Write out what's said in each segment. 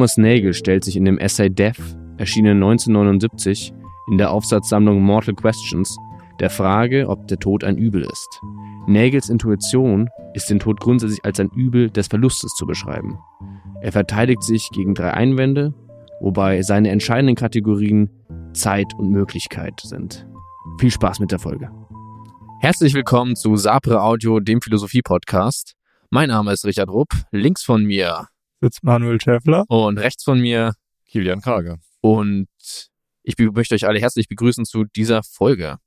Thomas Nagel stellt sich in dem Essay Death, erschienen 1979, in der Aufsatzsammlung Mortal Questions, der Frage, ob der Tod ein Übel ist. Nagels Intuition ist den Tod grundsätzlich als ein Übel des Verlustes zu beschreiben. Er verteidigt sich gegen drei Einwände, wobei seine entscheidenden Kategorien Zeit und Möglichkeit sind. Viel Spaß mit der Folge. Herzlich willkommen zu Sapre Audio, dem Philosophie-Podcast. Mein Name ist Richard Rupp. Links von mir sitzt Manuel Schäffler. Und rechts von mir Kilian Krage. Und ich möchte euch alle herzlich begrüßen zu dieser Folge.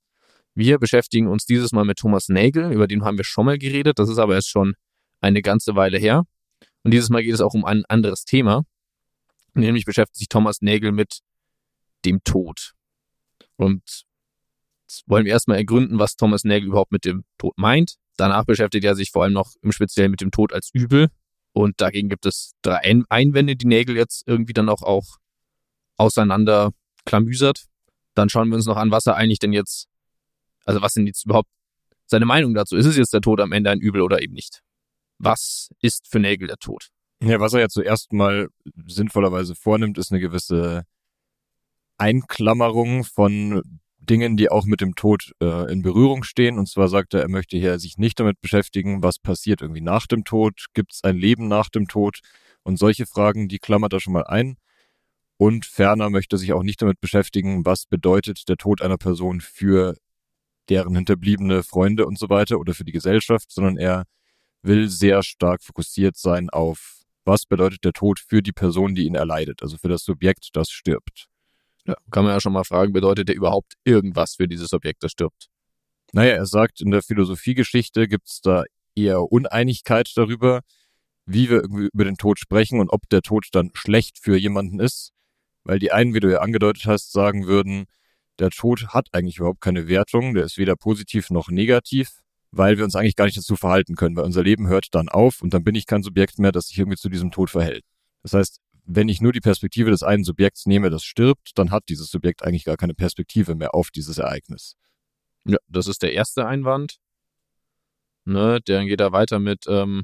Wir beschäftigen uns dieses Mal mit Thomas Nagel, über den haben wir schon mal geredet, das ist aber jetzt schon eine ganze Weile her. Und dieses Mal geht es auch um ein anderes Thema, nämlich beschäftigt sich Thomas Nagel mit dem Tod. Und jetzt wollen wir erstmal ergründen, was Thomas Nagel überhaupt mit dem Tod meint. Danach beschäftigt er sich vor allem noch im Speziellen mit dem Tod als Übel. Und dagegen gibt es drei Einwände, die Nagel jetzt irgendwie dann auch, auch auseinander klamüsert. Dann schauen wir uns noch an, was er eigentlich denn jetzt also was denn jetzt überhaupt seine Meinung dazu? Ist es jetzt der Tod am Ende ein Übel oder eben nicht? Was ist für Nägel der Tod? Ja, was er ja zuerst mal sinnvollerweise vornimmt, ist eine gewisse Einklammerung von Dingen, die auch mit dem Tod äh, in Berührung stehen. Und zwar sagt er, er möchte hier sich nicht damit beschäftigen, was passiert irgendwie nach dem Tod, gibt es ein Leben nach dem Tod und solche Fragen, die klammert er schon mal ein. Und ferner möchte er sich auch nicht damit beschäftigen, was bedeutet der Tod einer Person für deren hinterbliebene Freunde und so weiter oder für die Gesellschaft, sondern er will sehr stark fokussiert sein auf, was bedeutet der Tod für die Person, die ihn erleidet, also für das Subjekt, das stirbt. Ja, kann man ja schon mal fragen, bedeutet der überhaupt irgendwas für dieses Objekt, das stirbt? Naja, er sagt, in der Philosophiegeschichte gibt es da eher Uneinigkeit darüber, wie wir irgendwie über den Tod sprechen und ob der Tod dann schlecht für jemanden ist, weil die einen, wie du ja angedeutet hast, sagen würden, der Tod hat eigentlich überhaupt keine Wertung, der ist weder positiv noch negativ, weil wir uns eigentlich gar nicht dazu verhalten können, weil unser Leben hört dann auf und dann bin ich kein Subjekt mehr, das sich irgendwie zu diesem Tod verhält. Das heißt, wenn ich nur die Perspektive des einen Subjekts nehme, das stirbt, dann hat dieses Subjekt eigentlich gar keine Perspektive mehr auf dieses Ereignis. Ja, das ist der erste Einwand. Ne, dann geht er weiter mit ähm,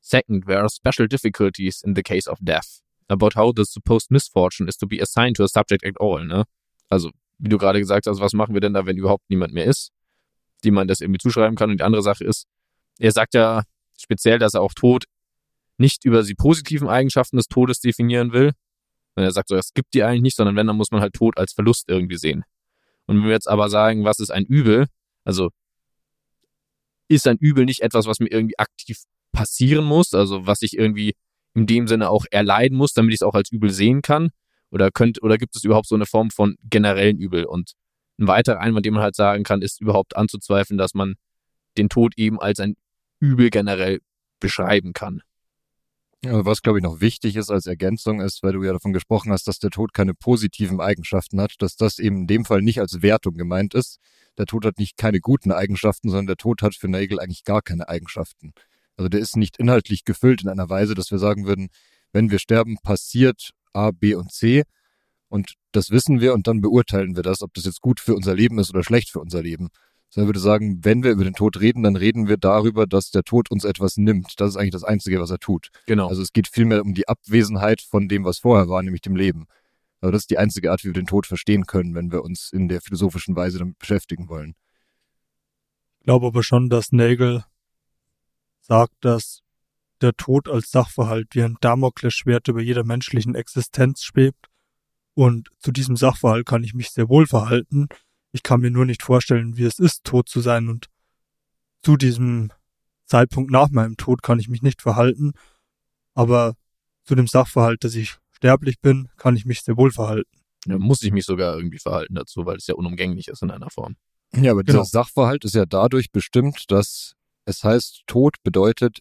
Second, there are special difficulties in the case of death about how the supposed misfortune is to be assigned to a subject at all, ne? Also, wie du gerade gesagt hast, was machen wir denn da, wenn überhaupt niemand mehr ist, die man das irgendwie zuschreiben kann? Und die andere Sache ist, er sagt ja speziell, dass er auch Tod nicht über die positiven Eigenschaften des Todes definieren will. Und er sagt so, es gibt die eigentlich nicht, sondern wenn, dann muss man halt Tod als Verlust irgendwie sehen. Und wenn wir jetzt aber sagen, was ist ein Übel, also ist ein Übel nicht etwas, was mir irgendwie aktiv passieren muss, also was ich irgendwie in dem Sinne auch erleiden muss, damit ich es auch als Übel sehen kann, oder könnt, oder gibt es überhaupt so eine Form von generellen Übel? Und ein weiterer Einwand, den man halt sagen kann, ist überhaupt anzuzweifeln, dass man den Tod eben als ein Übel generell beschreiben kann. Was, glaube ich, noch wichtig ist als Ergänzung ist, weil du ja davon gesprochen hast, dass der Tod keine positiven Eigenschaften hat, dass das eben in dem Fall nicht als Wertung gemeint ist. Der Tod hat nicht keine guten Eigenschaften, sondern der Tod hat für Nagel eigentlich gar keine Eigenschaften. Also der ist nicht inhaltlich gefüllt in einer Weise, dass wir sagen würden, wenn wir sterben, passiert A, B und C. Und das wissen wir und dann beurteilen wir das, ob das jetzt gut für unser Leben ist oder schlecht für unser Leben. Sondern würde sagen, wenn wir über den Tod reden, dann reden wir darüber, dass der Tod uns etwas nimmt. Das ist eigentlich das Einzige, was er tut. Genau. Also es geht vielmehr um die Abwesenheit von dem, was vorher war, nämlich dem Leben. Aber das ist die einzige Art, wie wir den Tod verstehen können, wenn wir uns in der philosophischen Weise damit beschäftigen wollen. Ich glaube aber schon, dass Nagel sagt, dass der Tod als Sachverhalt wie ein Damoklesschwert über jeder menschlichen Existenz schwebt. Und zu diesem Sachverhalt kann ich mich sehr wohl verhalten. Ich kann mir nur nicht vorstellen, wie es ist, tot zu sein. Und zu diesem Zeitpunkt nach meinem Tod kann ich mich nicht verhalten. Aber zu dem Sachverhalt, dass ich sterblich bin, kann ich mich sehr wohl verhalten. Ja, muss ich mich sogar irgendwie verhalten dazu, weil es ja unumgänglich ist in einer Form. Ja, aber genau. dieser Sachverhalt ist ja dadurch bestimmt, dass es heißt, Tod bedeutet,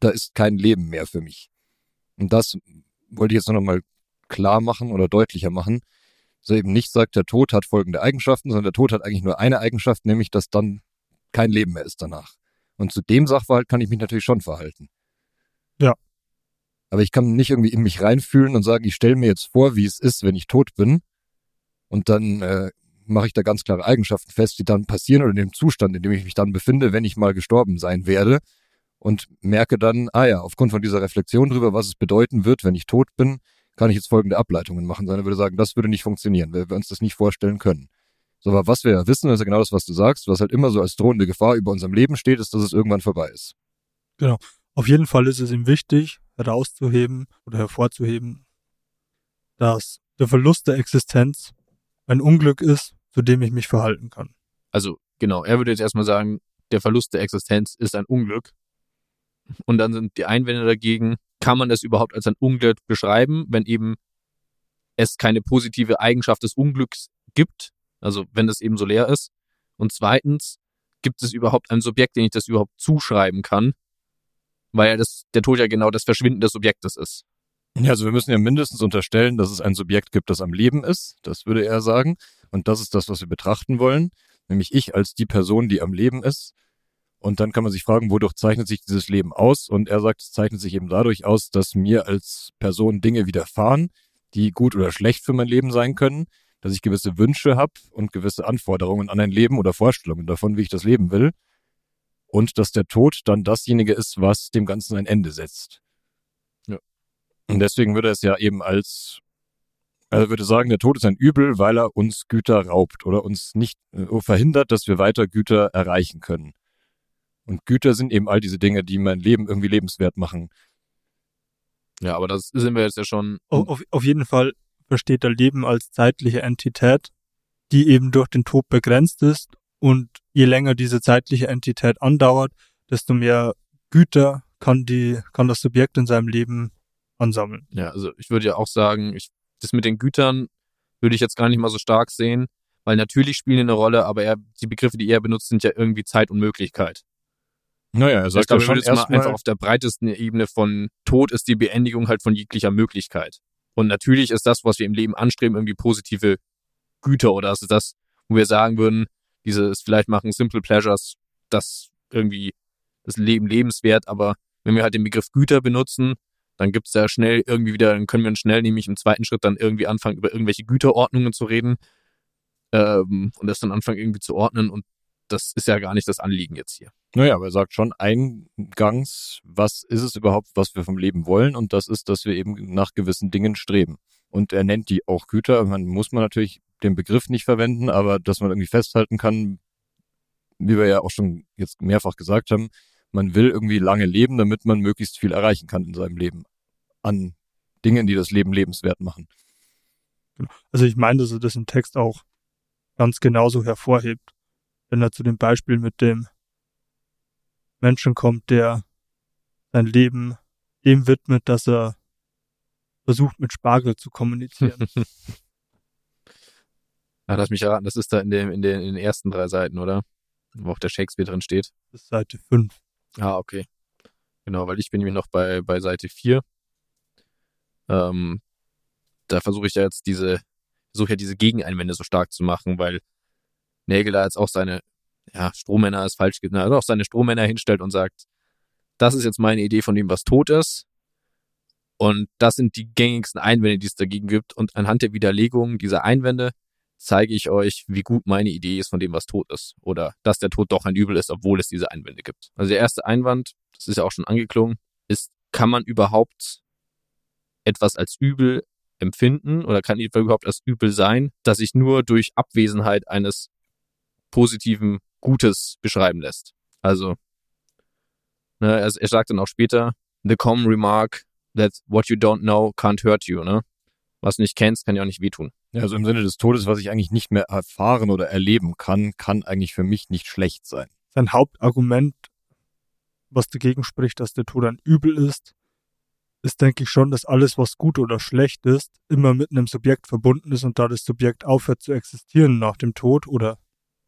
da ist kein Leben mehr für mich. Und das wollte ich jetzt noch mal klar machen oder deutlicher machen. So eben nicht sagt, der Tod hat folgende Eigenschaften, sondern der Tod hat eigentlich nur eine Eigenschaft, nämlich, dass dann kein Leben mehr ist danach. Und zu dem Sachverhalt kann ich mich natürlich schon verhalten. Ja. Aber ich kann nicht irgendwie in mich reinfühlen und sagen, ich stelle mir jetzt vor, wie es ist, wenn ich tot bin. Und dann äh, mache ich da ganz klare Eigenschaften fest, die dann passieren oder in dem Zustand, in dem ich mich dann befinde, wenn ich mal gestorben sein werde und merke dann, ah ja, aufgrund von dieser Reflexion darüber, was es bedeuten wird, wenn ich tot bin, kann ich jetzt folgende Ableitungen machen. Sondern würde sagen, das würde nicht funktionieren, weil wir uns das nicht vorstellen können. So, aber was wir ja wissen, ist ja genau das, was du sagst, was halt immer so als drohende Gefahr über unserem Leben steht, ist, dass es irgendwann vorbei ist. Genau. Auf jeden Fall ist es ihm wichtig, herauszuheben oder hervorzuheben, dass der Verlust der Existenz ein Unglück ist, zu dem ich mich verhalten kann. Also genau, er würde jetzt erstmal sagen, der Verlust der Existenz ist ein Unglück. Und dann sind die Einwände dagegen, kann man das überhaupt als ein Unglück beschreiben, wenn eben es keine positive Eigenschaft des Unglücks gibt, also wenn das eben so leer ist. Und zweitens, gibt es überhaupt ein Subjekt, den ich das überhaupt zuschreiben kann, weil das, der Tod ja genau das Verschwinden des Subjektes ist. Ja, also wir müssen ja mindestens unterstellen, dass es ein Subjekt gibt, das am Leben ist. Das würde er sagen. Und das ist das, was wir betrachten wollen. Nämlich ich als die Person, die am Leben ist. Und dann kann man sich fragen, wodurch zeichnet sich dieses Leben aus? Und er sagt, es zeichnet sich eben dadurch aus, dass mir als Person Dinge widerfahren, die gut oder schlecht für mein Leben sein können, dass ich gewisse Wünsche habe und gewisse Anforderungen an ein Leben oder Vorstellungen davon, wie ich das leben will. Und dass der Tod dann dasjenige ist, was dem Ganzen ein Ende setzt. Ja. Und deswegen würde es ja eben als, er würde sagen, der Tod ist ein Übel, weil er uns Güter raubt oder uns nicht äh, verhindert, dass wir weiter Güter erreichen können. Und Güter sind eben all diese Dinge, die mein Leben irgendwie lebenswert machen. Ja, aber das sind wir jetzt ja schon. Auf, auf, auf jeden Fall versteht er Leben als zeitliche Entität, die eben durch den Tod begrenzt ist und je länger diese zeitliche Entität andauert, desto mehr Güter kann die, kann das Subjekt in seinem Leben ansammeln. Ja, also ich würde ja auch sagen, ich, das mit den Gütern würde ich jetzt gar nicht mal so stark sehen, weil natürlich spielen die eine Rolle, aber er, die Begriffe, die er benutzt, sind ja irgendwie Zeit und Möglichkeit. Naja, er sagt ich glaube, ja schon erstmal, einfach auf der breitesten Ebene von Tod ist die Beendigung halt von jeglicher Möglichkeit. Und natürlich ist das, was wir im Leben anstreben, irgendwie positive Güter oder ist das, wo wir sagen würden, dieses vielleicht machen Simple Pleasures, das irgendwie das Leben lebenswert, aber wenn wir halt den Begriff Güter benutzen, dann gibt's da schnell irgendwie wieder, dann können wir schnell nämlich im zweiten Schritt dann irgendwie anfangen, über irgendwelche Güterordnungen zu reden ähm, und das dann anfangen irgendwie zu ordnen und das ist ja gar nicht das Anliegen jetzt hier. naja, aber er sagt schon eingangs, was ist es überhaupt, was wir vom Leben wollen? Und das ist, dass wir eben nach gewissen Dingen streben. Und er nennt die auch Güter. Man muss man natürlich den Begriff nicht verwenden, aber dass man irgendwie festhalten kann, wie wir ja auch schon jetzt mehrfach gesagt haben, man will irgendwie lange leben, damit man möglichst viel erreichen kann in seinem Leben an Dingen, die das Leben lebenswert machen. Also ich meine, dass er das im Text auch ganz genauso hervorhebt, wenn er zu dem Beispiel mit dem Menschen kommt, der sein Leben dem widmet, dass er versucht, mit Spargel zu kommunizieren. Ach, lass mich erraten, das ist da in, dem, in, den, in den ersten drei Seiten, oder? Wo auch der Shakespeare drin steht. Das ist Seite 5. Ah, okay. Genau, weil ich bin nämlich noch bei, bei Seite 4. Ähm, da versuche ich ja jetzt diese, versuche ja diese Gegeneinwände so stark zu machen, weil Nägel da jetzt auch seine, ja, Strohmänner ist falsch, na, also auch seine Strohmänner hinstellt und sagt, das ist jetzt meine Idee von dem, was tot ist. Und das sind die gängigsten Einwände, die es dagegen gibt. Und anhand der Widerlegung dieser Einwände zeige ich euch, wie gut meine Idee ist von dem, was tot ist. Oder dass der Tod doch ein Übel ist, obwohl es diese Einwände gibt. Also der erste Einwand, das ist ja auch schon angeklungen, ist, kann man überhaupt etwas als übel empfinden oder kann überhaupt als übel sein, dass sich nur durch Abwesenheit eines positiven Gutes beschreiben lässt. Also, ne, er, er sagt dann auch später, the common remark that what you don't know can't hurt you, ne? Was du nicht kennst, kann ja auch nicht wehtun. Ja, also im Sinne des Todes, was ich eigentlich nicht mehr erfahren oder erleben kann, kann eigentlich für mich nicht schlecht sein. Sein Hauptargument, was dagegen spricht, dass der Tod ein Übel ist, ist, denke ich schon, dass alles, was gut oder schlecht ist, immer mit einem Subjekt verbunden ist und da das Subjekt aufhört zu existieren nach dem Tod oder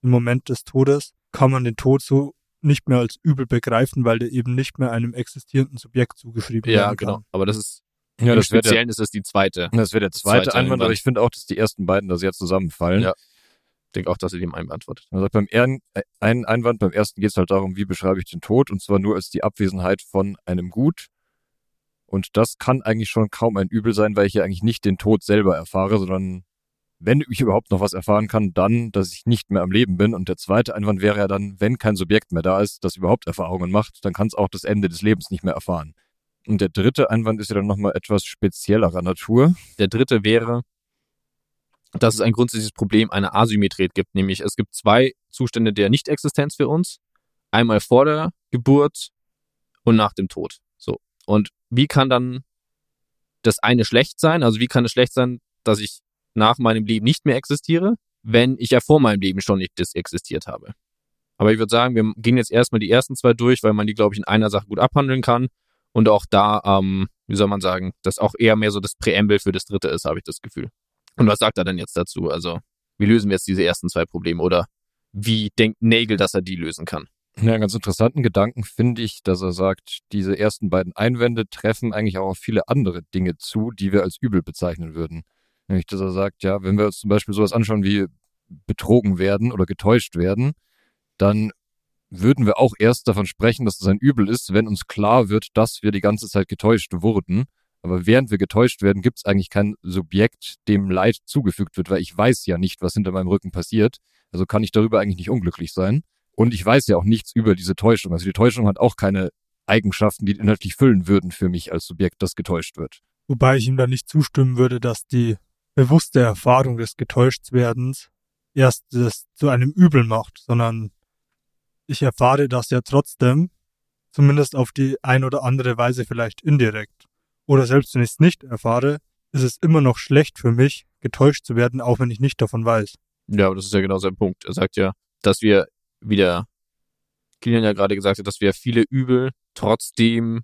im Moment des Todes, kann man den Tod so nicht mehr als übel begreifen, weil der eben nicht mehr einem existierenden Subjekt zugeschrieben Ja, werden genau. kann. Aber das ist, Ja, das wäre der, Speziellen ist das die zweite. das wär der zweite, zweite Einwand, aber ich finde auch, dass die ersten beiden da sehr zusammenfallen. Ja. Ich denke auch, dass er dem einen beantwortet. Also beim einen, einen Einwand, beim ersten geht es halt darum, wie beschreibe ich den Tod, und zwar nur als die Abwesenheit von einem Gut. Und das kann eigentlich schon kaum ein Übel sein, weil ich ja eigentlich nicht den Tod selber erfahre, sondern wenn ich überhaupt noch was erfahren kann, dann, dass ich nicht mehr am Leben bin. Und der zweite Einwand wäre ja dann, wenn kein Subjekt mehr da ist, das überhaupt Erfahrungen macht, dann kann es auch das Ende des Lebens nicht mehr erfahren. Und der dritte Einwand ist ja dann nochmal etwas speziellerer Natur. Der dritte wäre, dass es ein grundsätzliches Problem einer Asymmetrie gibt, nämlich es gibt zwei Zustände der Nichtexistenz für uns. Einmal vor der Geburt und nach dem Tod. So. Und wie kann dann das eine schlecht sein? Also wie kann es schlecht sein, dass ich nach meinem Leben nicht mehr existiere, wenn ich ja vor meinem Leben schon nicht existiert habe? Aber ich würde sagen, wir gehen jetzt erstmal die ersten zwei durch, weil man die, glaube ich, in einer Sache gut abhandeln kann. Und auch da, ähm, wie soll man sagen, das auch eher mehr so das Präambel für das dritte ist, habe ich das Gefühl. Und was sagt er denn jetzt dazu? Also, wie lösen wir jetzt diese ersten zwei Probleme? Oder wie denkt Nagel, dass er die lösen kann? Ja, einen ganz interessanten Gedanken finde ich, dass er sagt, diese ersten beiden Einwände treffen eigentlich auch auf viele andere Dinge zu, die wir als übel bezeichnen würden. Nämlich, dass er sagt, ja, wenn wir uns zum Beispiel sowas anschauen wie betrogen werden oder getäuscht werden, dann würden wir auch erst davon sprechen, dass es ein Übel ist, wenn uns klar wird, dass wir die ganze Zeit getäuscht wurden. Aber während wir getäuscht werden, gibt es eigentlich kein Subjekt, dem Leid zugefügt wird, weil ich weiß ja nicht, was hinter meinem Rücken passiert. Also kann ich darüber eigentlich nicht unglücklich sein. Und ich weiß ja auch nichts über diese Täuschung. Also die Täuschung hat auch keine Eigenschaften, die inhaltlich füllen würden für mich als Subjekt, das getäuscht wird. Wobei ich ihm da nicht zustimmen würde, dass die bewusste Erfahrung des Getäuschtwerdens erst das zu einem Übel macht, sondern ich erfahre das ja trotzdem, zumindest auf die ein oder andere Weise vielleicht indirekt. Oder selbst wenn ich es nicht erfahre, ist es immer noch schlecht für mich, getäuscht zu werden, auch wenn ich nicht davon weiß. Ja, aber das ist ja genau sein Punkt. Er sagt ja, dass wir, wie der Kilian ja gerade gesagt hat, dass wir viele Übel trotzdem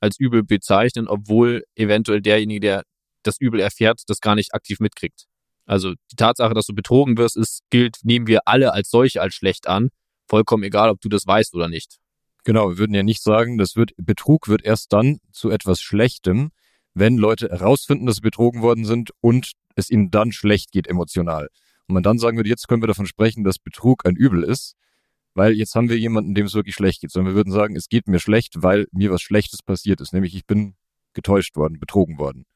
als Übel bezeichnen, obwohl eventuell derjenige, der das Übel erfährt, das gar nicht aktiv mitkriegt. Also die Tatsache, dass du betrogen wirst, ist, gilt, nehmen wir alle als solche als schlecht an. Vollkommen egal, ob du das weißt oder nicht. Genau, wir würden ja nicht sagen, das wird, Betrug wird erst dann zu etwas Schlechtem, wenn Leute herausfinden, dass sie betrogen worden sind und es ihnen dann schlecht geht emotional. Und man dann sagen würde, jetzt können wir davon sprechen, dass Betrug ein Übel ist, weil jetzt haben wir jemanden, dem es wirklich schlecht geht. Sondern wir würden sagen, es geht mir schlecht, weil mir was Schlechtes passiert ist, nämlich ich bin getäuscht worden, betrogen worden.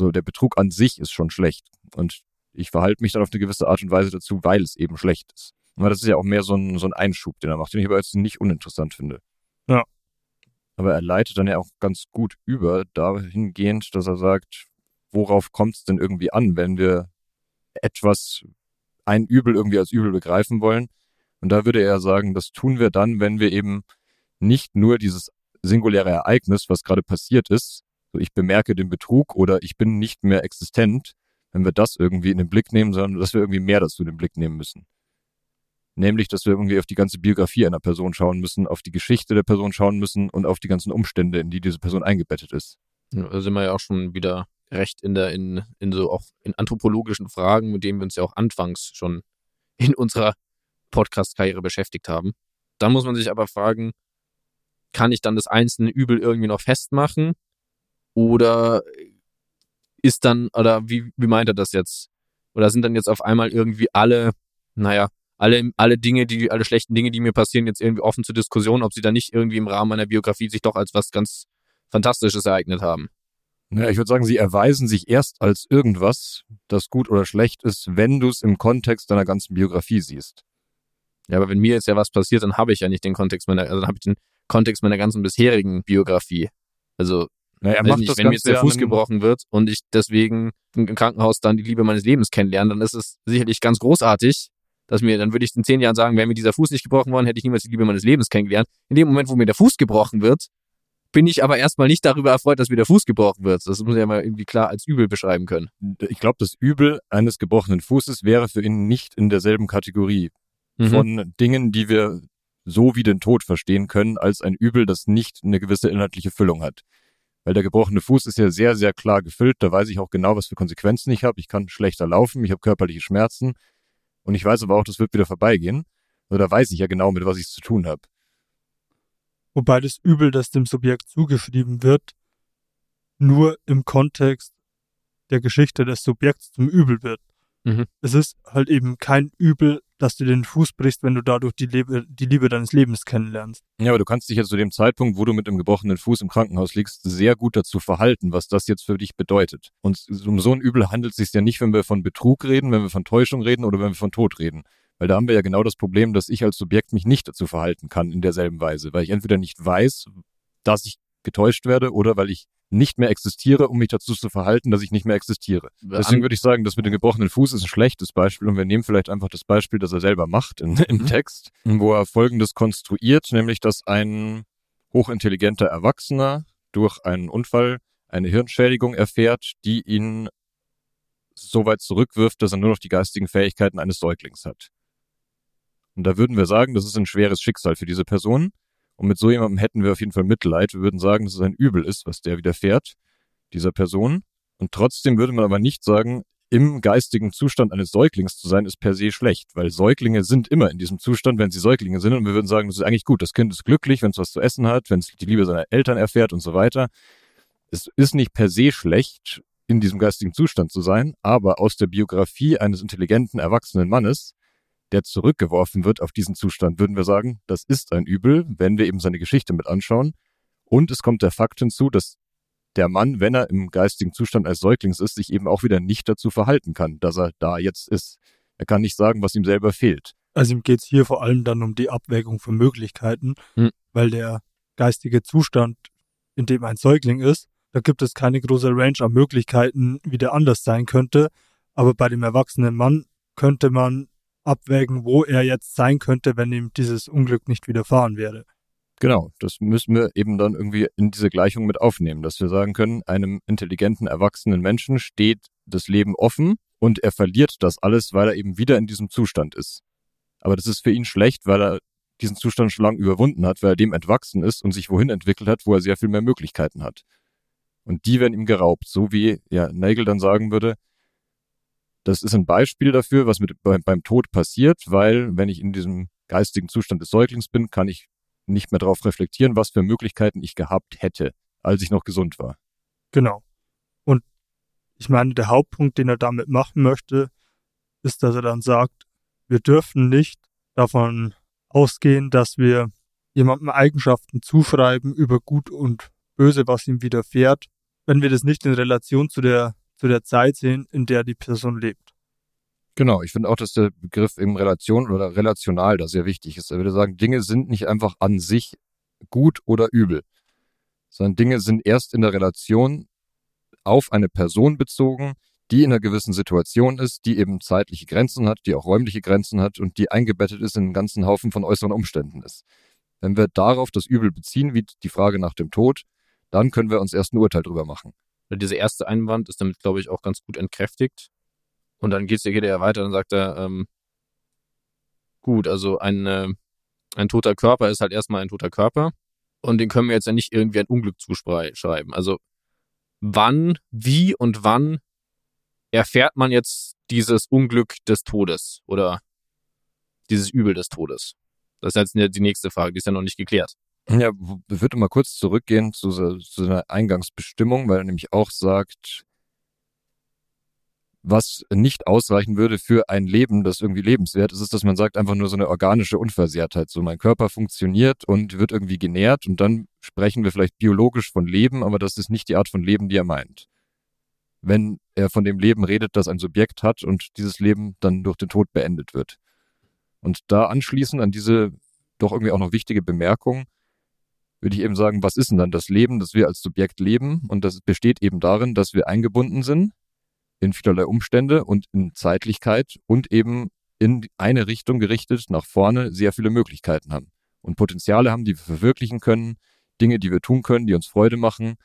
So, der Betrug an sich ist schon schlecht. Und ich verhalte mich dann auf eine gewisse Art und Weise dazu, weil es eben schlecht ist. Aber das ist ja auch mehr so ein, so ein Einschub, den er macht, den ich aber jetzt nicht uninteressant finde. Ja. Aber er leitet dann ja auch ganz gut über, dahingehend, dass er sagt, worauf kommt es denn irgendwie an, wenn wir etwas, ein Übel irgendwie als Übel begreifen wollen? Und da würde er sagen, das tun wir dann, wenn wir eben nicht nur dieses singuläre Ereignis, was gerade passiert ist, so ich bemerke den Betrug oder ich bin nicht mehr existent, wenn wir das irgendwie in den Blick nehmen, sondern dass wir irgendwie mehr dazu in den Blick nehmen müssen. Nämlich, dass wir irgendwie auf die ganze Biografie einer Person schauen müssen, auf die Geschichte der Person schauen müssen und auf die ganzen Umstände, in die diese Person eingebettet ist. Da sind wir ja auch schon wieder recht in der, in, in so auch in anthropologischen Fragen, mit denen wir uns ja auch anfangs schon in unserer Podcast-Karriere beschäftigt haben. Dann muss man sich aber fragen, kann ich dann das einzelne Übel irgendwie noch festmachen? Oder ist dann, oder wie, wie meint er das jetzt? Oder sind dann jetzt auf einmal irgendwie alle, naja, alle, alle Dinge, die, alle schlechten Dinge, die mir passieren, jetzt irgendwie offen zur Diskussion, ob sie da nicht irgendwie im Rahmen meiner Biografie sich doch als was ganz Fantastisches ereignet haben. Ja, ich würde sagen, sie erweisen sich erst als irgendwas, das gut oder schlecht ist, wenn du es im Kontext deiner ganzen Biografie siehst. Ja, aber wenn mir jetzt ja was passiert, dann habe ich ja nicht den Kontext meiner, also dann habe ich den Kontext meiner ganzen bisherigen Biografie. Also naja, er macht nicht, das wenn mir jetzt der Fuß gebrochen wird und ich deswegen im Krankenhaus dann die Liebe meines Lebens kennenlerne, dann ist es sicherlich ganz großartig, dass mir, dann würde ich in zehn Jahren sagen, wäre mir dieser Fuß nicht gebrochen worden, hätte ich niemals die Liebe meines Lebens kennengelernt. In dem Moment, wo mir der Fuß gebrochen wird, bin ich aber erstmal nicht darüber erfreut, dass mir der Fuß gebrochen wird. Das muss ich ja mal irgendwie klar als übel beschreiben können. Ich glaube, das Übel eines gebrochenen Fußes wäre für ihn nicht in derselben Kategorie Mhm. von Dingen, die wir so wie den Tod verstehen können, als ein Übel, das nicht eine gewisse inhaltliche Füllung hat. Weil der gebrochene Fuß ist ja sehr, sehr klar gefüllt. Da weiß ich auch genau, was für Konsequenzen ich habe. Ich kann schlechter laufen, ich habe körperliche Schmerzen. Und ich weiß aber auch, das wird wieder vorbeigehen. Also da weiß ich ja genau, mit was ich es zu tun habe. Wobei das Übel, das dem Subjekt zugeschrieben wird, nur im Kontext der Geschichte des Subjekts zum Übel wird. Mhm. Es ist halt eben kein Übel dass du den Fuß brichst, wenn du dadurch die, Liebe, die Liebe deines Lebens kennenlernst. Ja, aber du kannst dich jetzt zu dem Zeitpunkt, wo du mit dem gebrochenen Fuß im Krankenhaus liegst, sehr gut dazu verhalten, was das jetzt für dich bedeutet. Und um so ein Übel handelt es sich ja nicht, wenn wir von Betrug reden, wenn wir von Täuschung reden oder wenn wir von Tod reden. Weil da haben wir ja genau das Problem, dass ich als Subjekt mich nicht dazu verhalten kann in derselben Weise, weil ich entweder nicht weiß, dass ich getäuscht werde oder weil ich nicht mehr existiere, um mich dazu zu verhalten, dass ich nicht mehr existiere. Deswegen würde ich sagen, das mit dem gebrochenen Fuß ist ein schlechtes Beispiel und wir nehmen vielleicht einfach das Beispiel, das er selber macht in, im mhm. Text, wo er Folgendes konstruiert, nämlich, dass ein hochintelligenter Erwachsener durch einen Unfall eine Hirnschädigung erfährt, die ihn so weit zurückwirft, dass er nur noch die geistigen Fähigkeiten eines Säuglings hat. Und da würden wir sagen, das ist ein schweres Schicksal für diese Person. Und mit so jemandem hätten wir auf jeden Fall Mitleid. Wir würden sagen, dass es ein Übel ist, was der widerfährt, dieser Person. Und trotzdem würde man aber nicht sagen, im geistigen Zustand eines Säuglings zu sein, ist per se schlecht, weil Säuglinge sind immer in diesem Zustand, wenn sie Säuglinge sind. Und wir würden sagen, das ist eigentlich gut. Das Kind ist glücklich, wenn es was zu essen hat, wenn es die Liebe seiner Eltern erfährt und so weiter. Es ist nicht per se schlecht, in diesem geistigen Zustand zu sein, aber aus der Biografie eines intelligenten, erwachsenen Mannes der zurückgeworfen wird auf diesen Zustand, würden wir sagen, das ist ein Übel, wenn wir eben seine Geschichte mit anschauen. Und es kommt der Fakt hinzu, dass der Mann, wenn er im geistigen Zustand als Säuglings ist, sich eben auch wieder nicht dazu verhalten kann, dass er da jetzt ist. Er kann nicht sagen, was ihm selber fehlt. Also ihm geht es hier vor allem dann um die Abwägung von Möglichkeiten, hm. weil der geistige Zustand, in dem ein Säugling ist, da gibt es keine große Range an Möglichkeiten, wie der anders sein könnte. Aber bei dem erwachsenen Mann könnte man abwägen, wo er jetzt sein könnte, wenn ihm dieses Unglück nicht widerfahren wäre. Genau, das müssen wir eben dann irgendwie in diese Gleichung mit aufnehmen, dass wir sagen können, einem intelligenten, erwachsenen Menschen steht das Leben offen und er verliert das alles, weil er eben wieder in diesem Zustand ist. Aber das ist für ihn schlecht, weil er diesen Zustand schon lange überwunden hat, weil er dem entwachsen ist und sich wohin entwickelt hat, wo er sehr viel mehr Möglichkeiten hat. Und die werden ihm geraubt, so wie ja Nagel dann sagen würde, das ist ein Beispiel dafür, was mit, beim, beim Tod passiert, weil wenn ich in diesem geistigen Zustand des Säuglings bin, kann ich nicht mehr darauf reflektieren, was für Möglichkeiten ich gehabt hätte, als ich noch gesund war. Genau. Und ich meine, der Hauptpunkt, den er damit machen möchte, ist, dass er dann sagt, wir dürfen nicht davon ausgehen, dass wir jemandem Eigenschaften zuschreiben über Gut und Böse, was ihm widerfährt, wenn wir das nicht in Relation zu der zu der Zeit sehen, in der die Person lebt. Genau, ich finde auch, dass der Begriff eben Relation oder relational da sehr wichtig ist. Er würde sagen, Dinge sind nicht einfach an sich gut oder übel, sondern Dinge sind erst in der Relation auf eine Person bezogen, die in einer gewissen Situation ist, die eben zeitliche Grenzen hat, die auch räumliche Grenzen hat und die eingebettet ist in einen ganzen Haufen von äußeren Umständen ist. Wenn wir darauf das Übel beziehen, wie die Frage nach dem Tod, dann können wir uns erst ein Urteil drüber machen dieser erste Einwand ist damit, glaube ich, auch ganz gut entkräftigt. Und dann geht's, geht er ja weiter, dann sagt er, ähm, gut, also ein, äh, ein toter Körper ist halt erstmal ein toter Körper. Und den können wir jetzt ja nicht irgendwie ein Unglück zuschreiben. Also wann, wie und wann erfährt man jetzt dieses Unglück des Todes oder dieses Übel des Todes? Das ist jetzt die nächste Frage, die ist ja noch nicht geklärt. Ja, ich würde mal kurz zurückgehen zu, zu seiner Eingangsbestimmung, weil er nämlich auch sagt, was nicht ausreichen würde für ein Leben, das irgendwie lebenswert ist, ist, dass man sagt, einfach nur so eine organische Unversehrtheit. So mein Körper funktioniert und wird irgendwie genährt und dann sprechen wir vielleicht biologisch von Leben, aber das ist nicht die Art von Leben, die er meint. Wenn er von dem Leben redet, das ein Subjekt hat und dieses Leben dann durch den Tod beendet wird. Und da anschließend an diese doch irgendwie auch noch wichtige Bemerkung, würde ich eben sagen, was ist denn dann das Leben, das wir als Subjekt leben? Und das besteht eben darin, dass wir eingebunden sind in vielerlei Umstände und in Zeitlichkeit und eben in eine Richtung gerichtet nach vorne sehr viele Möglichkeiten haben und Potenziale haben, die wir verwirklichen können, Dinge, die wir tun können, die uns Freude machen,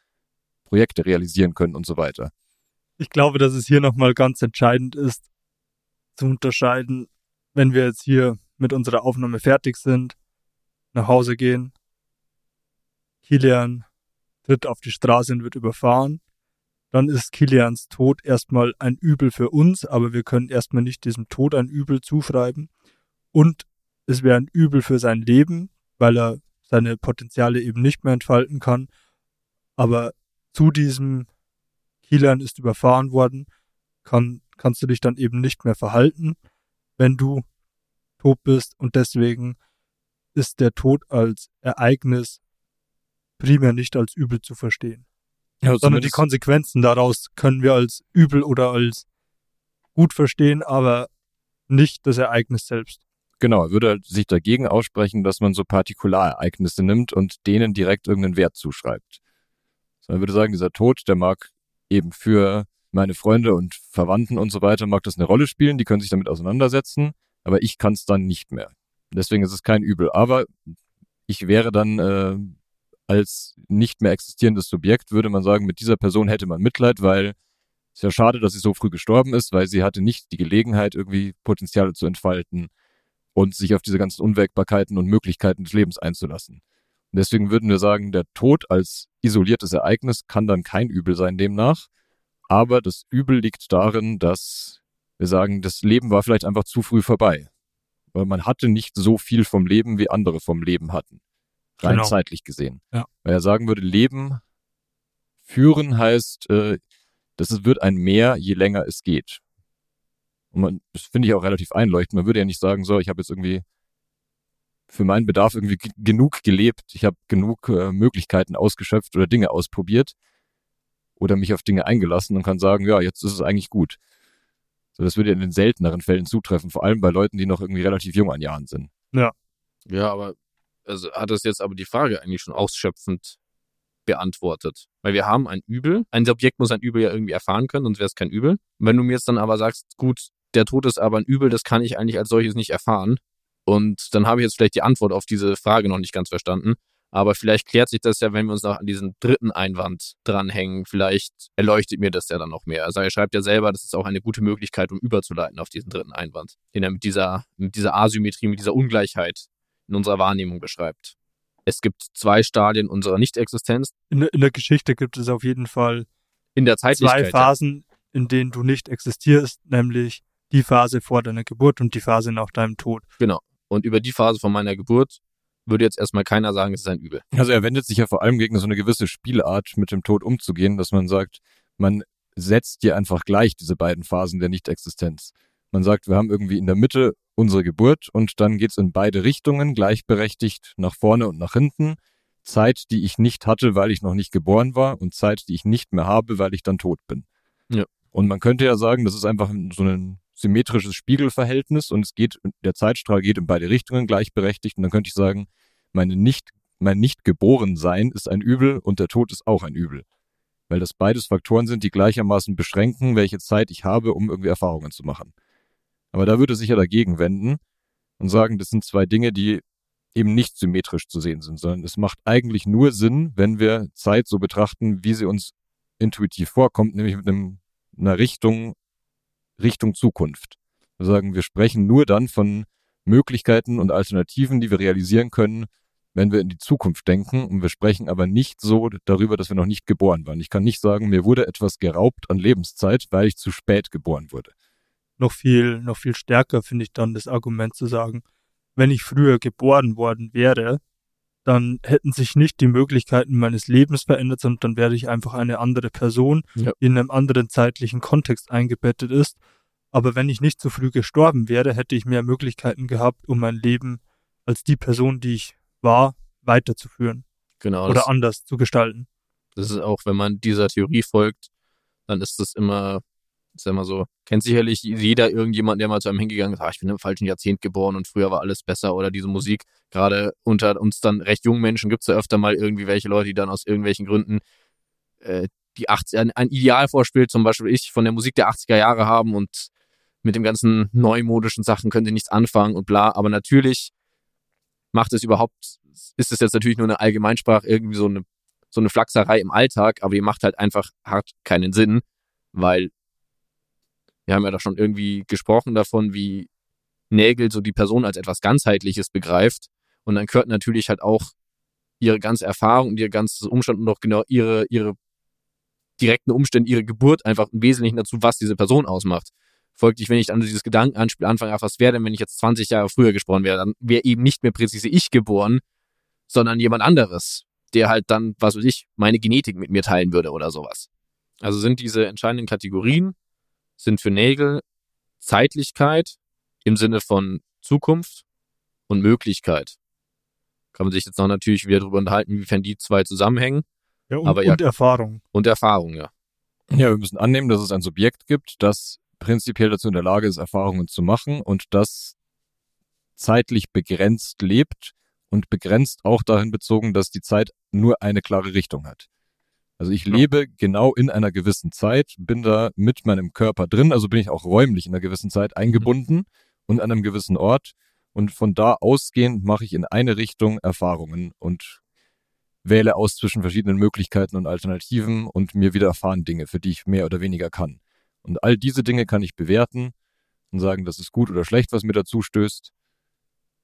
Projekte realisieren können und so weiter. Ich glaube, dass es hier nochmal ganz entscheidend ist, zu unterscheiden, wenn wir jetzt hier mit unserer Aufnahme fertig sind, nach Hause gehen, Kilian tritt auf die Straße und wird überfahren. Dann ist Kilians Tod erstmal ein Übel für uns, aber wir können erstmal nicht diesem Tod ein Übel zuschreiben. Und es wäre ein Übel für sein Leben, weil er seine Potenziale eben nicht mehr entfalten kann. Aber zu diesem Kilian ist überfahren worden, kann, kannst du dich dann eben nicht mehr verhalten, wenn du tot bist und deswegen ist der Tod als Ereignis primär nicht als übel zu verstehen. Ja, sondern die Konsequenzen daraus können wir als übel oder als gut verstehen, aber nicht das Ereignis selbst. Genau, er würde halt sich dagegen aussprechen, dass man so Partikularereignisse nimmt und denen direkt irgendeinen Wert zuschreibt. Sondern er würde sagen, dieser Tod, der mag eben für meine Freunde und Verwandten und so weiter, mag das eine Rolle spielen, die können sich damit auseinandersetzen, aber ich kann es dann nicht mehr. Deswegen ist es kein Übel. Aber ich wäre dann äh, als nicht mehr existierendes Subjekt, würde man sagen, mit dieser Person hätte man Mitleid, weil es ja schade, dass sie so früh gestorben ist, weil sie hatte nicht die Gelegenheit, irgendwie Potenziale zu entfalten und sich auf diese ganzen Unwägbarkeiten und Möglichkeiten des Lebens einzulassen. Und deswegen würden wir sagen, der Tod als isoliertes Ereignis kann dann kein Übel sein demnach. Aber das Übel liegt darin, dass wir sagen, das Leben war vielleicht einfach zu früh vorbei. Weil man hatte nicht so viel vom Leben, wie andere vom Leben hatten. Rein Genau. zeitlich gesehen. Ja. Weil er sagen würde, Leben führen heißt, äh, das wird ein Mehr, je länger es geht. Und man, das finde ich auch relativ einleuchtend. Man würde ja nicht sagen, so, ich habe jetzt irgendwie für meinen Bedarf irgendwie genug gelebt. Ich habe genug äh, Möglichkeiten ausgeschöpft oder Dinge ausprobiert oder mich auf Dinge eingelassen und kann sagen, ja, jetzt ist es eigentlich gut. So, das würde in den selteneren Fällen zutreffen, vor allem bei Leuten, die noch irgendwie relativ jung an Jahren sind. Ja, aber also hat das jetzt aber die Frage eigentlich schon ausschöpfend beantwortet. Weil wir haben ein Übel. Ein Subjekt muss ein Übel ja irgendwie erfahren können, sonst wäre es kein Übel. Und wenn du mir jetzt dann aber sagst, gut, der Tod ist aber ein Übel, das kann ich eigentlich als solches nicht erfahren. Und dann habe ich jetzt vielleicht die Antwort auf diese Frage noch nicht ganz verstanden. Aber vielleicht klärt sich das ja, wenn wir uns noch an diesen dritten Einwand dranhängen. Vielleicht erleuchtet mir das ja dann noch mehr. Also er schreibt ja selber, das ist auch eine gute Möglichkeit, um überzuleiten auf diesen dritten Einwand, den er mit dieser, mit dieser Asymmetrie, mit dieser Ungleichheit in unserer Wahrnehmung beschreibt. Es gibt zwei Stadien unserer Nichtexistenz In, der- in der Geschichte gibt es auf jeden Fall in der zwei. Phasen, in denen du nicht existierst, nämlich die Phase vor deiner Geburt und die Phase nach deinem Tod. Und über die Phase von meiner Geburt würde jetzt erstmal keiner sagen, es ist ein Übel. Also er wendet sich ja vor allem gegen so eine gewisse Spielart, mit dem Tod umzugehen, dass man sagt, man setzt dir einfach gleich diese beiden Phasen der Nichtexistenz. Man sagt, wir haben irgendwie in der Mitte unsere Geburt und dann geht's in beide Richtungen, gleichberechtigt nach vorne und nach hinten. Zeit, die ich nicht hatte, weil ich noch nicht geboren war und Zeit, die ich nicht mehr habe, weil ich dann tot bin. Ja. Und man könnte ja sagen, das ist einfach so ein symmetrisches Spiegelverhältnis und es geht, der Zeitstrahl geht in beide Richtungen gleichberechtigt und dann könnte ich sagen, meine nicht, mein nicht geboren sein ist ein Übel und der Tod ist auch ein Übel. Weil das beides Faktoren sind, die gleichermaßen beschränken, welche Zeit ich habe, um irgendwie Erfahrungen zu machen. Aber da würde sich ja dagegen wenden und sagen, das sind zwei Dinge, die eben nicht symmetrisch zu sehen sind, sondern es macht eigentlich nur Sinn, wenn wir Zeit so betrachten, wie sie uns intuitiv vorkommt, nämlich mit einem, einer Richtung, Richtung Zukunft. Wir sagen, wir sprechen nur dann von Möglichkeiten und Alternativen, die wir realisieren können, wenn wir in die Zukunft denken. Und wir sprechen aber nicht so darüber, dass wir noch nicht geboren waren. Ich kann nicht sagen, mir wurde etwas geraubt an Lebenszeit, weil ich zu spät geboren wurde. Noch viel, noch viel stärker finde ich dann das Argument zu sagen, wenn ich früher geboren worden wäre, dann hätten sich nicht die Möglichkeiten meines Lebens verändert, sondern dann wäre ich einfach eine andere Person, Ja. die in einem anderen zeitlichen Kontext eingebettet ist. Aber wenn ich nicht so früh gestorben wäre, hätte ich mehr Möglichkeiten gehabt, um mein Leben als die Person, die ich war, weiterzuführen Genau. oder anders zu gestalten. das ist auch, wenn man dieser Theorie folgt, dann ist das immer, ist ja immer so, kennt sicherlich jeder irgendjemand, der mal zu einem hingegangen ist, ah, ich bin im falschen Jahrzehnt geboren und früher war alles besser oder diese Musik. Gerade unter uns dann recht jungen Menschen gibt es ja öfter mal irgendwie welche Leute, die dann aus irgendwelchen Gründen äh, die 80, ein, ein Ideal vorspielt, zum Beispiel ich, von der Musik der 80er Jahre haben und mit dem ganzen neumodischen Sachen können sie nichts anfangen und bla. Aber natürlich macht es überhaupt, ist es jetzt natürlich nur eine Allgemeinsprache, irgendwie so eine, so eine Flachserei im Alltag, aber die macht halt einfach hart keinen Sinn, weil wir haben ja da schon irgendwie gesprochen davon, wie Nägel so die Person als etwas ganzheitliches begreift und dann gehört natürlich halt auch ihre ganze Erfahrung und ihr ganzes Umstand und auch genau ihre, ihre direkten Umstände, ihre Geburt einfach im Wesentlichen dazu, was diese Person ausmacht. Folglich, wenn ich dann dieses Gedankenanspiel anfange, ach, was wäre denn, wenn ich jetzt 20 Jahre früher geboren wäre, dann wäre eben nicht mehr präzise ich geboren, sondern jemand anderes, der halt dann, was weiß ich, meine Genetik mit mir teilen würde oder sowas. Also sind diese entscheidenden Kategorien, sind für Nägel Zeitlichkeit im Sinne von Zukunft und Möglichkeit. Kann man sich jetzt noch natürlich wieder darüber unterhalten, inwiefern die zwei zusammenhängen. Ja, und, Aber ja- und Erfahrung. Und Erfahrung, ja. Ja, wir müssen annehmen, dass es ein Subjekt gibt, das prinzipiell dazu in der Lage ist, Erfahrungen zu machen und das zeitlich begrenzt lebt und begrenzt auch dahin bezogen, dass die Zeit nur eine klare Richtung hat. Also ich lebe genau in einer gewissen Zeit, bin da mit meinem Körper drin, also bin ich auch räumlich in einer gewissen Zeit eingebunden und an einem gewissen Ort und von da ausgehend mache ich in eine Richtung Erfahrungen und wähle aus zwischen verschiedenen Möglichkeiten und Alternativen und mir widerfahren Dinge, für die ich mehr oder weniger kann. Und all diese Dinge kann ich bewerten und sagen, das ist gut oder schlecht, was mir dazu stößt,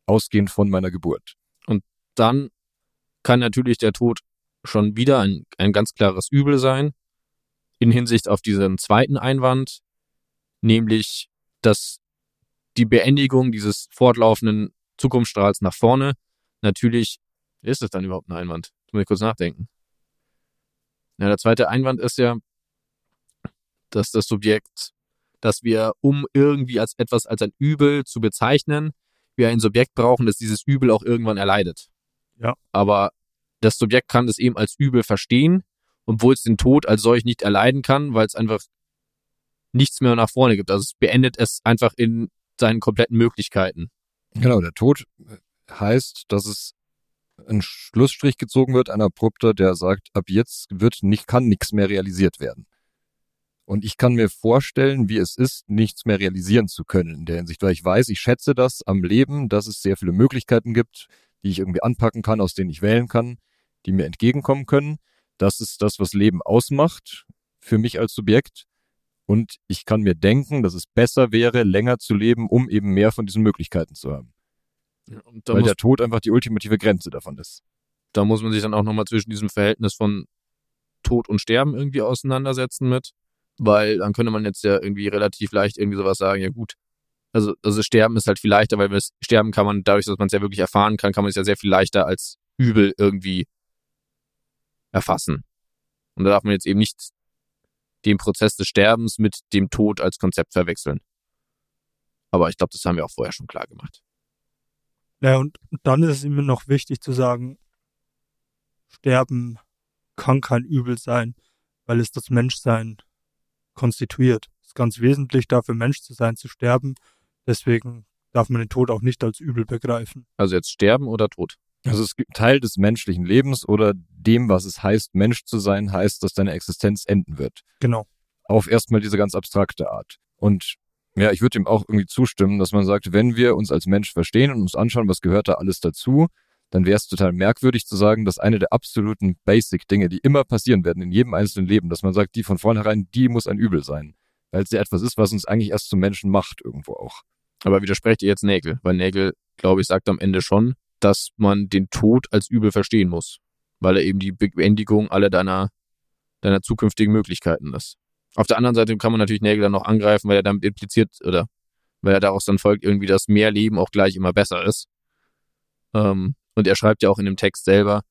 ausgehend von meiner Geburt. Dann kann natürlich der Tod schon wieder ein, ein ganz klares Übel sein, in Hinsicht auf diesen zweiten Einwand, nämlich, dass die Beendigung dieses fortlaufenden Zukunftsstrahls nach vorne natürlich, ist das dann überhaupt ein Einwand? Jetzt muss ich kurz nachdenken. Ja, der zweite Einwand ist ja, dass das Subjekt, dass wir, um irgendwie als etwas als ein Übel zu bezeichnen, wir ein Subjekt brauchen, das dieses Übel auch irgendwann erleidet. Ja. Aber das Subjekt kann es eben als Übel verstehen, obwohl es den Tod als solch nicht erleiden kann, weil es einfach nichts mehr nach vorne gibt. Also es beendet es einfach in seinen kompletten Möglichkeiten. Genau, der Tod heißt, dass es ein Schlussstrich gezogen wird, ein abrupter, der sagt, ab jetzt wird nicht, kann nichts mehr realisiert werden. Und ich kann mir vorstellen, wie es ist, nichts mehr realisieren zu können in der Hinsicht, weil ich weiß, ich schätze das am Leben, dass es sehr viele Möglichkeiten gibt, die ich irgendwie anpacken kann, aus denen ich wählen kann, die mir entgegenkommen können. Das ist das, was Leben ausmacht für mich als Subjekt. Und ich kann mir denken, dass es besser wäre, länger zu leben, um eben mehr von diesen Möglichkeiten zu haben. Und da, weil der Tod einfach die ultimative Grenze davon ist. da muss man sich dann auch nochmal zwischen diesem Verhältnis von Tod und Sterben irgendwie auseinandersetzen mit. Weil dann könnte man jetzt ja irgendwie relativ leicht irgendwie sowas sagen, ja gut. Also, also Sterben ist halt viel leichter, weil das Sterben kann man, dadurch, dass man es ja wirklich erfahren kann, kann man es ja sehr viel leichter als Übel irgendwie erfassen. Und da darf man jetzt eben nicht den Prozess des Sterbens mit dem Tod als Konzept verwechseln. Aber ich glaube, das haben wir auch vorher schon klar gemacht. Ja, und dann ist es immer noch wichtig zu sagen, Sterben kann kein Übel sein, weil es das Menschsein konstituiert. Es ist ganz wesentlich dafür, Mensch zu sein, zu sterben. Deswegen darf man den Tod auch nicht als Übel begreifen. Also jetzt Sterben oder Tod. Also es gibt Teil des menschlichen Lebens oder dem, was es heißt, Mensch zu sein, heißt, dass deine Existenz enden wird. Genau. Auf erstmal diese ganz abstrakte Art. Und ja, ich würde dem auch irgendwie zustimmen, dass man sagt, wenn wir uns als Mensch verstehen und uns anschauen, was gehört da alles dazu, dann wäre es total merkwürdig zu sagen, dass eine der absoluten Basic-Dinge, die immer passieren werden in jedem einzelnen Leben, dass man sagt, die von vornherein, die muss ein Übel sein. Weil es ja etwas ist, was uns eigentlich erst zum Menschen macht, irgendwo auch. Aber widersprecht ihr jetzt Nägel? Weil Nägel, glaube ich, sagt am Ende schon, dass man den Tod als Übel verstehen muss. Weil er eben die Beendigung aller deiner, deiner zukünftigen Möglichkeiten ist. Auf der anderen Seite kann man natürlich Nägel dann noch angreifen, weil er damit impliziert, oder weil er daraus dann folgt, irgendwie, dass mehr Leben auch gleich immer besser ist. Ähm, und er schreibt ja auch in dem Text selber,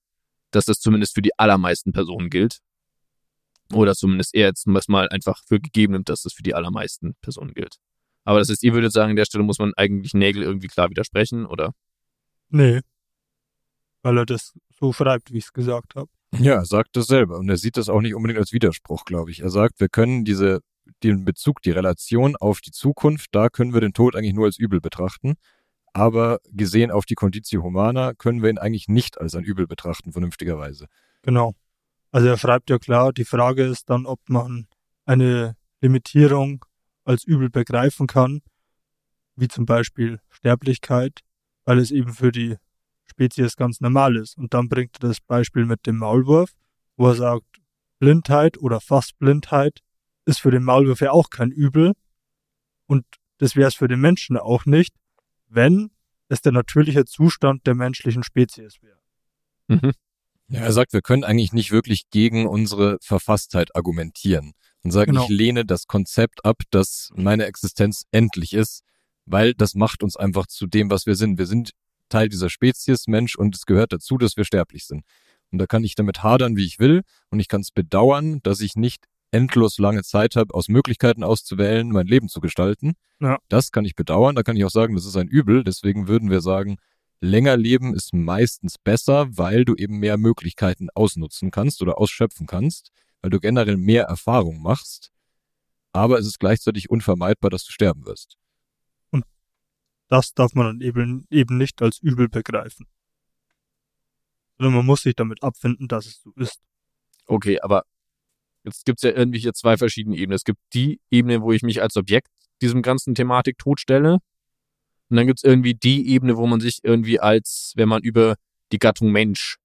dass das zumindest für die allermeisten Personen gilt. Oder zumindest er jetzt mal einfach für gegeben nimmt, dass das für die allermeisten Personen gilt. Aber das heißt, ihr würdet sagen, an der Stelle muss man eigentlich Nägel irgendwie klar widersprechen, oder? Nee. Weil er das so schreibt, wie ich es gesagt habe. Ja, er sagt das selber und er sieht das auch nicht unbedingt als Widerspruch, glaube ich. Er sagt, wir können diese, den Bezug, die Relation auf die Zukunft, da können wir den Tod eigentlich nur als Übel betrachten. Aber gesehen auf die Conditio Humana können wir ihn eigentlich nicht als ein Übel betrachten, vernünftigerweise. Genau. Also er schreibt ja klar, die Frage ist dann, ob man eine Limitierung als Übel begreifen kann, wie zum Beispiel Sterblichkeit, weil es eben für die Spezies ganz normal ist. Und dann bringt er das Beispiel mit dem Maulwurf, wo er sagt, Blindheit oder fast Blindheit ist für den Maulwurf ja auch kein Übel. Und das wäre es für den Menschen auch nicht, wenn es der natürliche Zustand der menschlichen Spezies wäre. Mhm. Ja, er sagt, wir können eigentlich nicht wirklich gegen unsere Verfasstheit argumentieren und sagen, Genau. ich lehne das Konzept ab, dass meine Existenz endlich ist, weil das macht uns einfach zu dem, was wir sind. Wir sind Teil dieser Spezies Mensch und es gehört dazu, dass wir sterblich sind. Und da kann ich damit hadern, wie ich will und ich kann es bedauern, dass ich nicht endlos lange Zeit habe, aus Möglichkeiten auszuwählen, mein Leben zu gestalten. Ja. Das kann ich bedauern. Da kann ich auch sagen, das ist ein Übel. Deswegen würden wir sagen, länger leben ist meistens besser, weil du eben mehr Möglichkeiten ausnutzen kannst oder ausschöpfen kannst, weil du generell mehr Erfahrung machst. Aber es ist gleichzeitig unvermeidbar, dass du sterben wirst. Das darf man dann eben, eben nicht als übel begreifen. Sondern man muss sich damit abfinden, dass es so ist. Okay, aber jetzt gibt's ja irgendwie hier zwei verschiedene Ebenen. Es gibt die Ebene, wo ich mich als Objekt diesem ganzen Thematik totstelle. Und dann gibt's irgendwie die Ebene, wo man sich irgendwie als, wenn man über die Gattung Mensch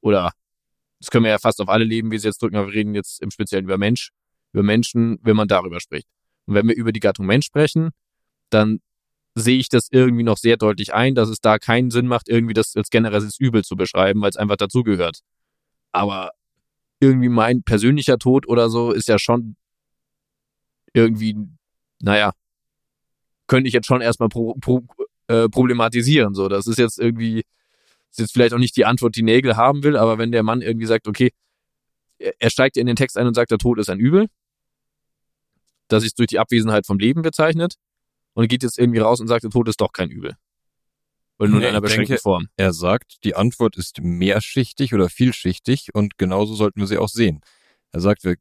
oder das können wir ja fast auf alle Leben, wie sie jetzt drücken, aber wir reden jetzt im Speziellen über Mensch, über Menschen, wenn man darüber spricht. Und wenn wir über die Gattung Mensch sprechen, dann sehe ich das irgendwie noch sehr deutlich ein, dass es da keinen Sinn macht, irgendwie das als generelles Übel zu beschreiben, weil es einfach dazugehört. Aber irgendwie mein persönlicher Tod oder so ist ja schon irgendwie, naja, könnte ich jetzt schon erstmal pro, pro, äh, problematisieren. So, das ist jetzt irgendwie, ist jetzt vielleicht auch nicht die Antwort, die Nägel haben will, aber wenn der Mann irgendwie sagt, okay, er steigt in den Text ein und sagt, der Tod ist ein Übel, das sich durch die Abwesenheit vom Leben bezeichnet, und geht jetzt irgendwie raus und sagt, der Tod ist doch kein Übel. Oder nur Nee, in einer beschränkten denke- Form. Er sagt, die Antwort ist mehrschichtig oder vielschichtig und genauso sollten wir sie auch sehen. Er sagt, wir,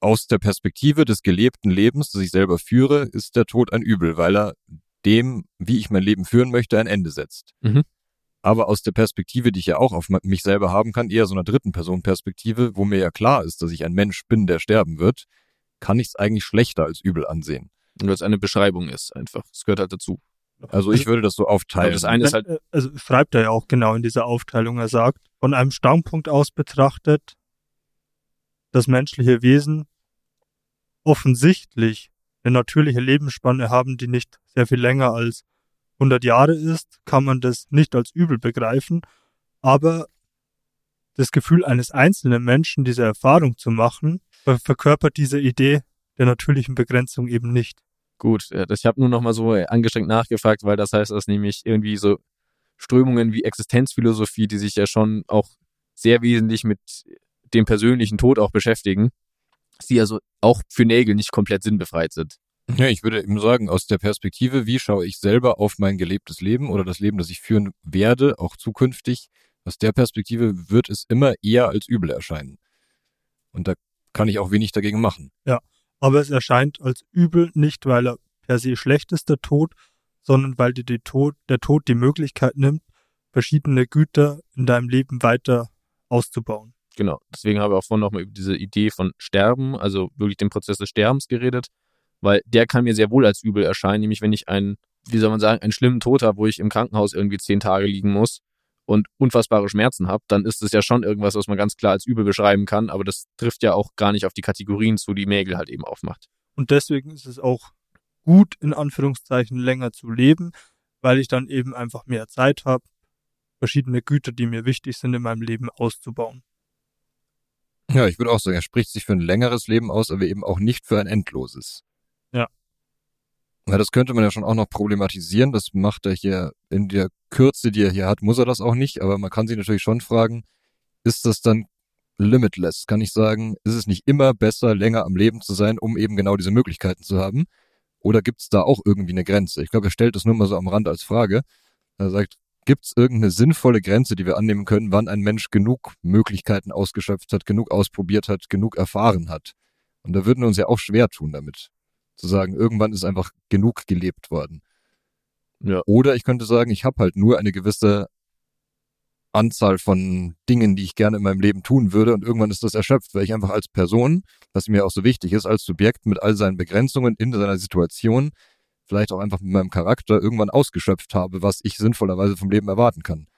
aus der Perspektive des gelebten Lebens, das ich selber führe, ist der Tod ein Übel, weil er dem, wie ich mein Leben führen möchte, ein Ende setzt. Mhm. Aber aus der Perspektive, die ich ja auch auf mich selber haben kann, eher so einer dritten Person Perspektive, wo mir ja klar ist, dass ich ein Mensch bin, der sterben wird, kann ich es eigentlich schlechter als übel ansehen. Weil es eine Beschreibung ist, einfach. Es gehört halt dazu. Also ich würde das so aufteilen. Das eine ist halt, Äh, Also schreibt er ja auch genau in dieser Aufteilung. Er sagt, von einem Standpunkt aus betrachtet, das menschliche Wesen offensichtlich eine natürliche Lebensspanne haben, die nicht sehr viel länger als 100 Jahre ist, kann man das nicht als übel begreifen. Aber das Gefühl eines einzelnen Menschen, diese Erfahrung zu machen, ver- verkörpert diese Idee der natürlichen Begrenzung eben nicht. Gut, äh, ich habe nur noch mal so äh, angestrengt nachgefragt, weil das heißt, dass nämlich irgendwie so Strömungen wie Existenzphilosophie, die sich ja schon auch sehr wesentlich mit dem persönlichen Tod auch beschäftigen, die also auch für Nägel nicht komplett sinnbefreit sind. Ja, ich würde eben sagen, aus der Perspektive, wie schaue ich selber auf mein gelebtes Leben oder das Leben, das ich führen werde, auch zukünftig, aus der Perspektive wird es immer eher als übel erscheinen. Und da kann ich auch wenig dagegen machen. Aber es erscheint als übel nicht, weil er per se schlecht ist, der Tod, sondern weil dir die Tod, der Tod die Möglichkeit nimmt, verschiedene Güter in deinem Leben weiter auszubauen. Genau. Deswegen habe ich auch vorhin nochmal über diese Idee von Sterben, also wirklich den Prozess des Sterbens geredet, weil der kann mir sehr wohl als übel erscheinen, nämlich wenn ich einen, wie soll man sagen, einen schlimmen Tod habe, wo ich im Krankenhaus irgendwie zehn Tage liegen muss und unfassbare Schmerzen habe, dann ist es ja schon irgendwas, was man ganz klar als übel beschreiben kann, aber das trifft ja auch gar nicht auf die Kategorien zu, die Mägel halt eben aufmacht. Und deswegen ist es auch gut, in Anführungszeichen, länger zu leben, weil ich dann eben einfach mehr Zeit habe, verschiedene Güter, die mir wichtig sind, in meinem Leben auszubauen. Ja, ich würde auch sagen, er spricht sich für ein längeres Leben aus, aber eben auch nicht für ein endloses. Ja. Ja, das könnte man ja schon auch noch problematisieren. Das macht er hier in der Kürze, die er hier hat, muss er das auch nicht. Aber man kann sich natürlich schon fragen, ist das dann limitless? Kann ich sagen, ist es nicht immer besser, länger am Leben zu sein, um eben genau diese Möglichkeiten zu haben? Oder gibt es da auch irgendwie eine Grenze? Ich glaube, er stellt das nur mal so am Rand als Frage. Er sagt, gibt es irgendeine sinnvolle Grenze, die wir annehmen können, wann ein Mensch genug Möglichkeiten ausgeschöpft hat, genug ausprobiert hat, genug erfahren hat? Und da würden wir uns ja auch schwer tun damit. Zu sagen, irgendwann ist einfach genug gelebt worden. Ja. Oder ich könnte sagen, ich habe halt nur eine gewisse Anzahl von Dingen, die ich gerne in meinem Leben tun würde und irgendwann ist das erschöpft, weil ich einfach als Person, was mir auch so wichtig ist, als Subjekt mit all seinen Begrenzungen in seiner Situation, vielleicht auch einfach mit meinem Charakter irgendwann ausgeschöpft habe, was ich sinnvollerweise vom Leben erwarten kann.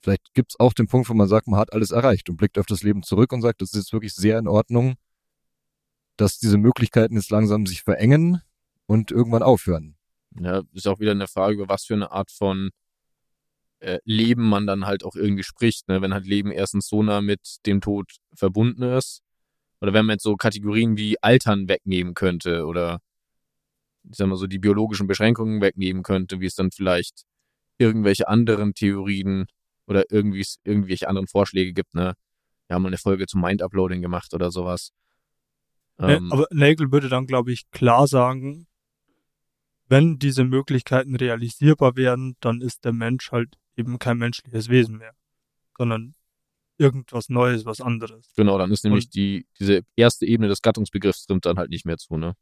Vielleicht gibt's auch den Punkt, wo man sagt, man hat alles erreicht und blickt auf das Leben zurück und sagt, das ist jetzt wirklich sehr in Ordnung, dass diese Möglichkeiten jetzt langsam sich verengen und irgendwann aufhören. Ja, ist auch wieder eine Frage, über was für eine Art von äh, Leben man dann halt auch irgendwie spricht, ne? wenn halt Leben erstens so nah mit dem Tod verbunden ist. Oder wenn man jetzt so Kategorien wie Altern wegnehmen könnte oder ich sag mal so die biologischen Beschränkungen wegnehmen könnte, wie es dann vielleicht irgendwelche anderen Theorien oder irgendwie irgendwelche anderen Vorschläge gibt, ne? Wir haben mal eine Folge zum Mind-Uploading gemacht oder sowas. Ähm, Ne, aber Nagel würde dann, glaube ich, klar sagen, wenn diese Möglichkeiten realisierbar werden, dann ist der Mensch halt eben kein menschliches Wesen mehr, sondern irgendwas Neues, was anderes. genau, dann ist nämlich und- die, diese erste Ebene des Gattungsbegriffs trifft dann halt nicht mehr zu, ne?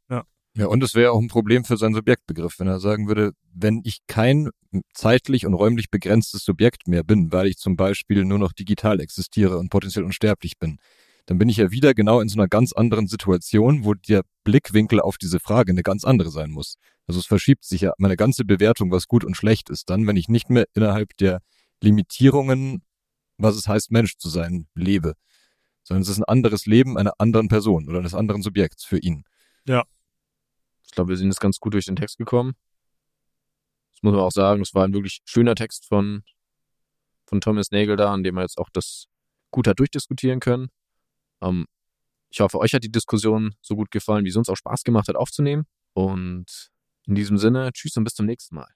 Ja, und es wäre auch ein Problem für seinen Subjektbegriff, wenn er sagen würde, wenn ich kein zeitlich und räumlich begrenztes Subjekt mehr bin, weil ich zum Beispiel nur noch digital existiere und potenziell unsterblich bin, dann bin ich ja wieder genau in so einer ganz anderen Situation, wo der Blickwinkel auf diese Frage eine ganz andere sein muss. Also es verschiebt sich ja meine ganze Bewertung, was gut und schlecht ist, dann, wenn ich nicht mehr innerhalb der Limitierungen, was es heißt, Mensch zu sein, lebe, sondern es ist ein anderes Leben einer anderen Person oder eines anderen Subjekts für ihn. Ich glaube, wir sind jetzt ganz gut durch den Text gekommen. Das muss man auch sagen, es war ein wirklich schöner Text von, von Thomas Nagel da, an dem wir jetzt auch das gut hat durchdiskutieren können. Ähm, ich hoffe, euch hat die Diskussion so gut gefallen, wie es uns auch Spaß gemacht hat aufzunehmen. Und in diesem Sinne, tschüss und bis zum nächsten Mal.